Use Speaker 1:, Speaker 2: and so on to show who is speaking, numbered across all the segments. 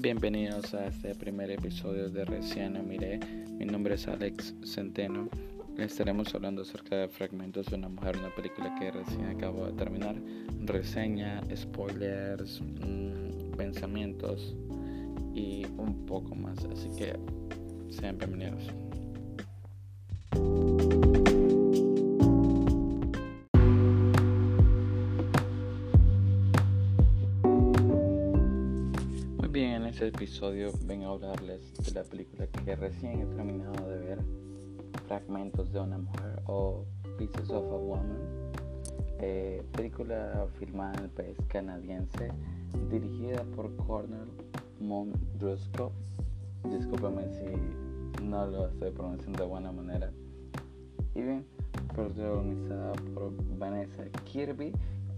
Speaker 1: Bienvenidos a este primer episodio de Recién Miré. Mi nombre es Alex Centeno. Estaremos hablando acerca de fragmentos de una mujer, una película que recién acabo de terminar. Reseña, spoilers, mm, pensamientos y un poco más. Así que sean bienvenidos. Episodio vengo a hablarles de la película que recién he terminado de ver, Fragmentos de una mujer o Pieces of a Woman, eh, película filmada en el país canadiense, dirigida por Cornel Mondrusco. Discúlpame si no lo estoy pronunciando de buena manera. Y bien, protagonizada por Vanessa Kirby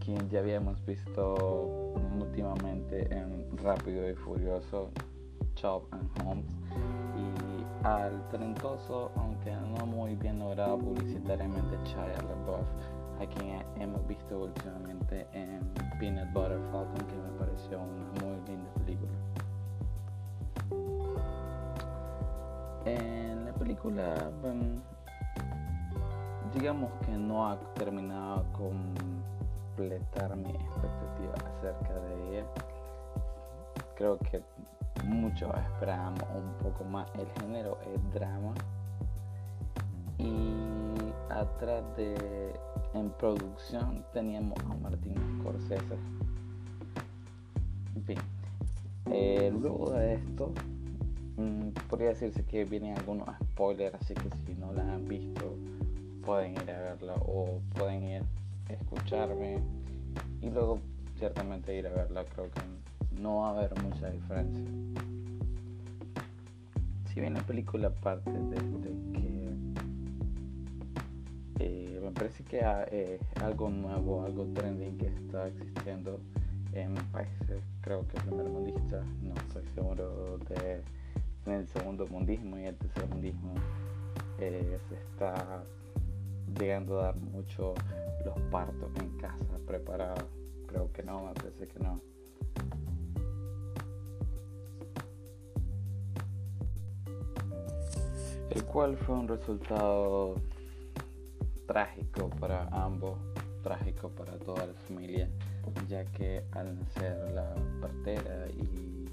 Speaker 1: quien ya habíamos visto últimamente en Rápido y Furioso, Chop and Holmes, y al talentoso, aunque no muy bien logrado publicitariamente, Shia LaBeouf, a quien hemos visto últimamente en Peanut Butter Falcon, que me pareció una muy linda película. En la película, digamos que no ha terminado con completar mi expectativa acerca de ella. Creo que muchos esperábamos un poco más. El género es drama. Y atrás de en producción teníamos a Martín Scorsese. En fin, eh, luego de esto, mm, podría decirse que vienen algunos spoilers, así que si no la han visto, pueden ir a verla o pueden ir escucharme y luego ciertamente ir a verla. Creo que no va a haber mucha diferencia. Si bien la película parte desde que eh, me parece que es eh, algo nuevo, algo trending que está existiendo en países, creo que primer mundista, no estoy seguro de en el segundo mundismo y el tercer mundismo eh, se está llegando a dar mucho los partos en casa preparados. Creo que no, me parece que no. El cual fue un resultado trágico para ambos, trágico para toda la familia, ya que al nacer la partera y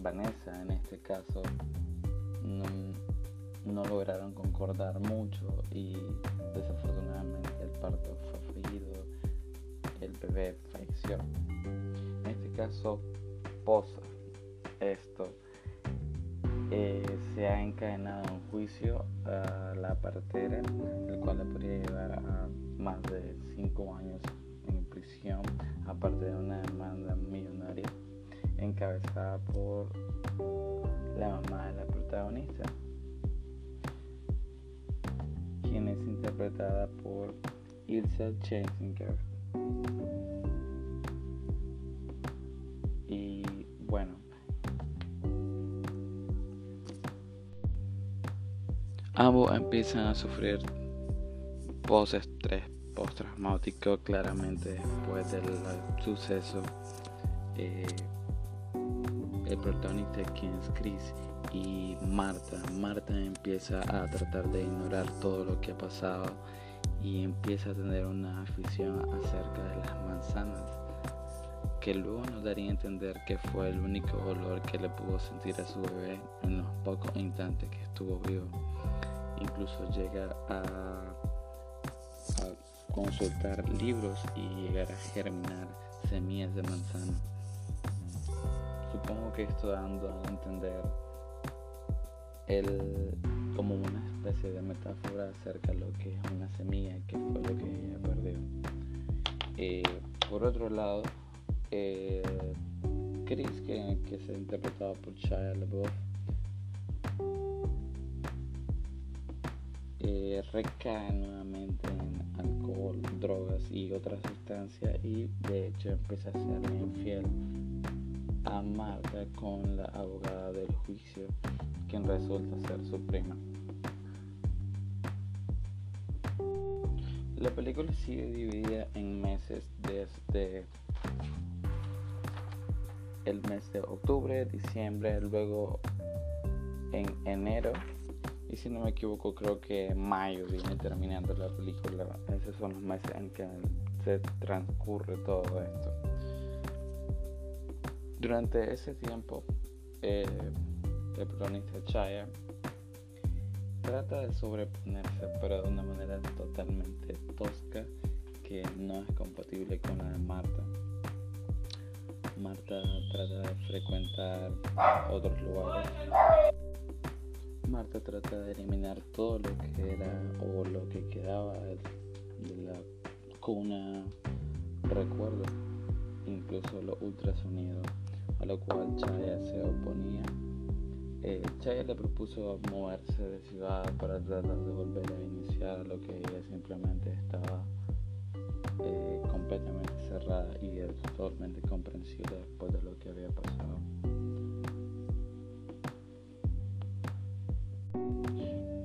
Speaker 1: Vanessa en este caso no, no lograron concordar mucho y desafortunadamente el parto fue fallido, el bebé falleció. En este caso, posa esto, eh, se ha encadenado un juicio a la partera, el cual le podría llevar a más de 5 años en prisión, aparte de una demanda millonaria encabezada por la mamá de la protagonista quien es interpretada por Ilsa Scherzinger. Y bueno, ambos empiezan a sufrir post-estrés post-traumático claramente después del suceso. Eh, el protagonista quien es Chris y Marta. Marta empieza a tratar de ignorar todo lo que ha pasado y empieza a tener una afición acerca de las manzanas que luego nos daría a entender que fue el único olor que le pudo sentir a su bebé en los pocos instantes que estuvo vivo. Incluso llega a, a consultar libros y llegar a germinar semillas de manzana. Supongo que esto dando a entender el, como una especie de metáfora acerca de lo que es una semilla, que fue lo que ella perdió. Eh, por otro lado, eh, Chris, que, que se interpretado por Shia LaBeouf, eh, recae nuevamente en alcohol, drogas y otras sustancias y de hecho empieza a ser infiel a con la abogada del juicio quien resulta ser su prima. La película sigue dividida en meses desde el mes de octubre, diciembre, luego en enero y si no me equivoco creo que mayo viene terminando la película. Esos son los meses en que se transcurre todo esto. Durante ese tiempo, eh, el protagonista Chaya trata de sobreponerse, pero de una manera totalmente tosca que no es compatible con la de Marta. Marta trata de frecuentar otros lugares. Marta trata de eliminar todo lo que era o lo que quedaba de la cuna recuerdo, incluso los ultrasonidos, a lo cual Chaya se oponía eh, Chaya le propuso moverse de ciudad para tratar de volver a iniciar lo que ella simplemente estaba eh, completamente cerrada y totalmente comprensible después de lo que había pasado.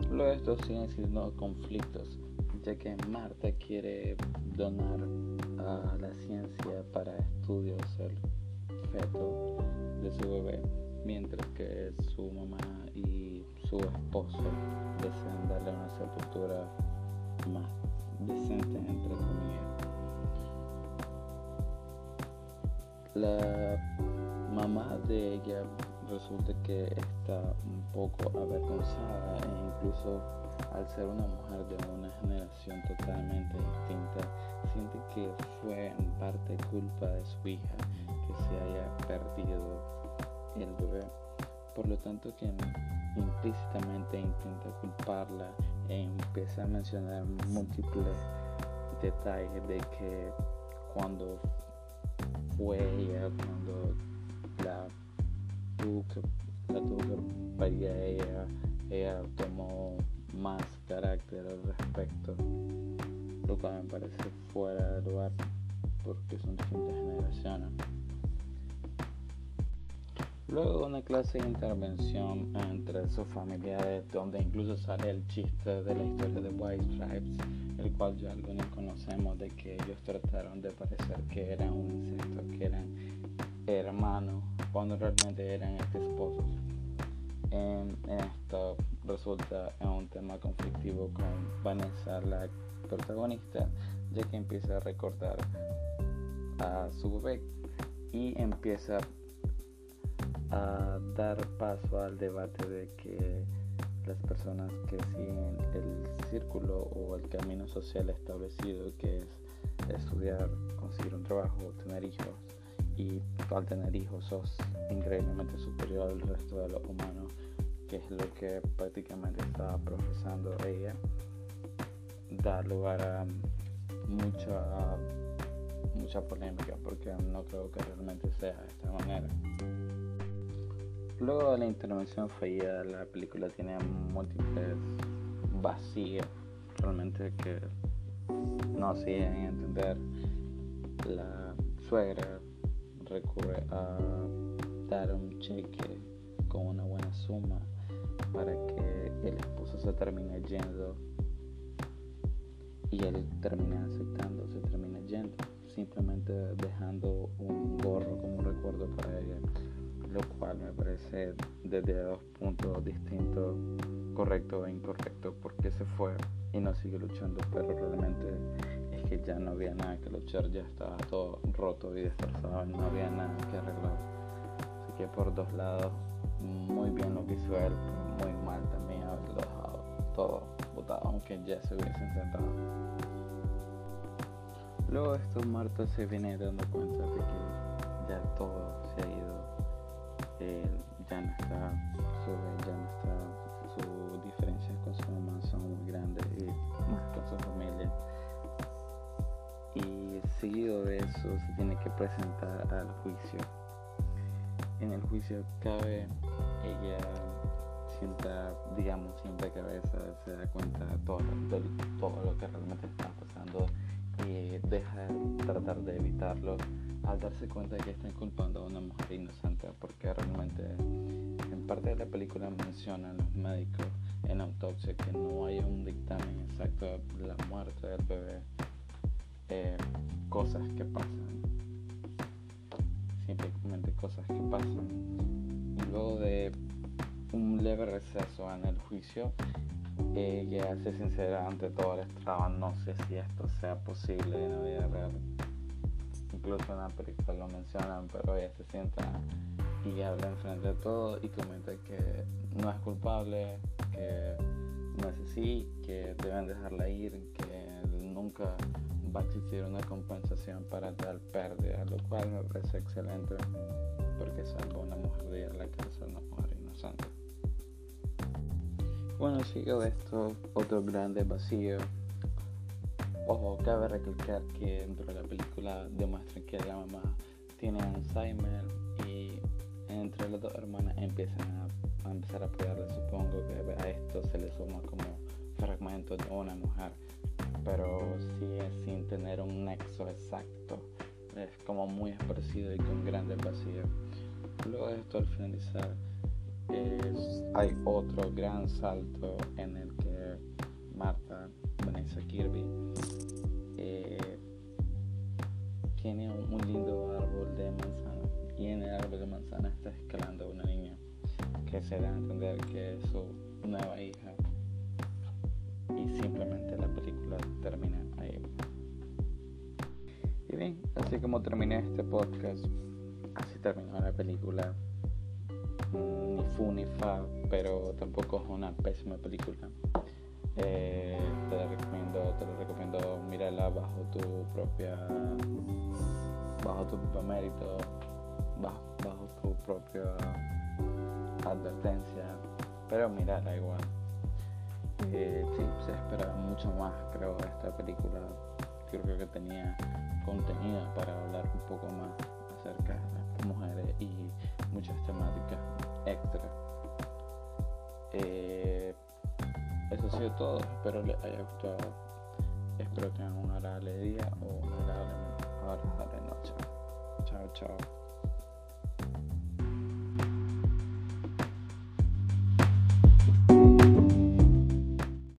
Speaker 1: Luego de esto siguen siendo conflictos, ya que Marta quiere donar a la ciencia para estudios feto de su bebé mientras que su mamá y su esposo desean darle una sepultura más decente, entre comillas. La mamá de ella resulta que está un poco avergonzada e incluso al ser una mujer de una generación totalmente distinta, siente que fue en parte culpa de su hija que se haya perdido el bebé. Por lo tanto, que implícitamente intenta culparla e empieza a mencionar múltiples detalles de que cuando fue ella, cuando la tuvo que, la tuvo que ella, ella tomó más carácter al respecto, lo cual me parece fuera de lugar porque son distintas generaciones. Luego una clase de intervención entre sus familiares, donde incluso sale el chiste de la historia de White Stripes, el cual ya algunos conocemos de que ellos trataron de parecer que eran un incesto, que eran hermanos, cuando realmente eran esposos. En, esto resulta en un tema conflictivo con Vanessa, la protagonista, ya que empieza a recordar a su bebé y empieza a dar paso al debate de que las personas que siguen el círculo o el camino social establecido que es estudiar, conseguir un trabajo, tener hijos y al tener hijos sos increíblemente superior al resto de los humanos que es lo que prácticamente estaba profesando ella da lugar a mucha mucha polémica porque no creo que realmente sea de esta manera Luego de la intervención fallida, la película tiene múltiples vacíos realmente que no siguen entender. La suegra recurre a dar un cheque con una buena suma para que el esposo se termine yendo y él termina aceptando, se termina yendo, simplemente dejando un gorro como recuerdo para ella lo cual me parece desde dos puntos distintos, correcto e incorrecto, porque se fue y no sigue luchando, pero realmente es que ya no había nada que luchar, ya estaba todo roto y destrozado, no había nada que arreglar. Así que por dos lados, muy bien lo que hizo él, muy mal también haberlo dejado todo botado, aunque ya se hubiesen sentado. Luego esto Marta se viene dando cuenta de que ya todo se ha ido eh, ya no está ya seguido de eso se tiene que presentar al juicio. En el juicio cabe ella sienta digamos sienta cabeza se da cuenta de todo, de todo lo que realmente está pasando y deja de tratar de evitarlo al darse cuenta de que están culpando a una mujer inocente, porque realmente en parte de la película mencionan los médicos en autopsia que no hay un dictamen exacto de la muerte del bebé, eh, cosas que pasan. simplemente cosas que pasan. Luego de un leve receso en el juicio, ella se sincera ante todo el estrado, no sé si esto sea posible en la vida real. Incluso en la película lo mencionan, pero ella se sienta y habla enfrente de todo y comenta que no es culpable, que no es así, que deben dejarla ir, que nunca va a existir una compensación para tal pérdida, lo cual me parece excelente porque salva a una mujer de ir a la cárcel, una mujer inocente. Bueno, sigue de esto otro grande vacío. Ojo, cabe recalcar que dentro de la película demuestra que la mamá tiene Alzheimer entre las dos hermanas empiezan a, empezar a apoyarle. Supongo que a esto se le suma como fragmentos de una mujer, pero es sin tener un nexo exacto. Es como muy esparcido y con grandes vacíos. Luego de esto, al finalizar, hay otro gran salto en el que Marta Vanessa Kirby eh, tiene un lindo árbol de manzana y en el árbol de manzana está escalando una niña que se da a entender que es su nueva hija y simplemente la película termina ahí. Y bien, así como terminé este podcast, así terminó la película. Mm, ni fu ni fa, pero tampoco es una pésima película. Eh, te la recomiendo, te la recomiendo mirarla bajo tu propia bajo tu propio mérito bajo, tu propia advertencia, pero mira, da igual. Eh, sí, se esperaba mucho más, creo, de esta película. Creo que tenía contenido para hablar un poco más acerca de las mujeres y muchas temáticas extra. Eh, eso ha sido todo, espero les haya gustado. Espero tengan una agradable día o una agradable, agradable noche. Chao, chao.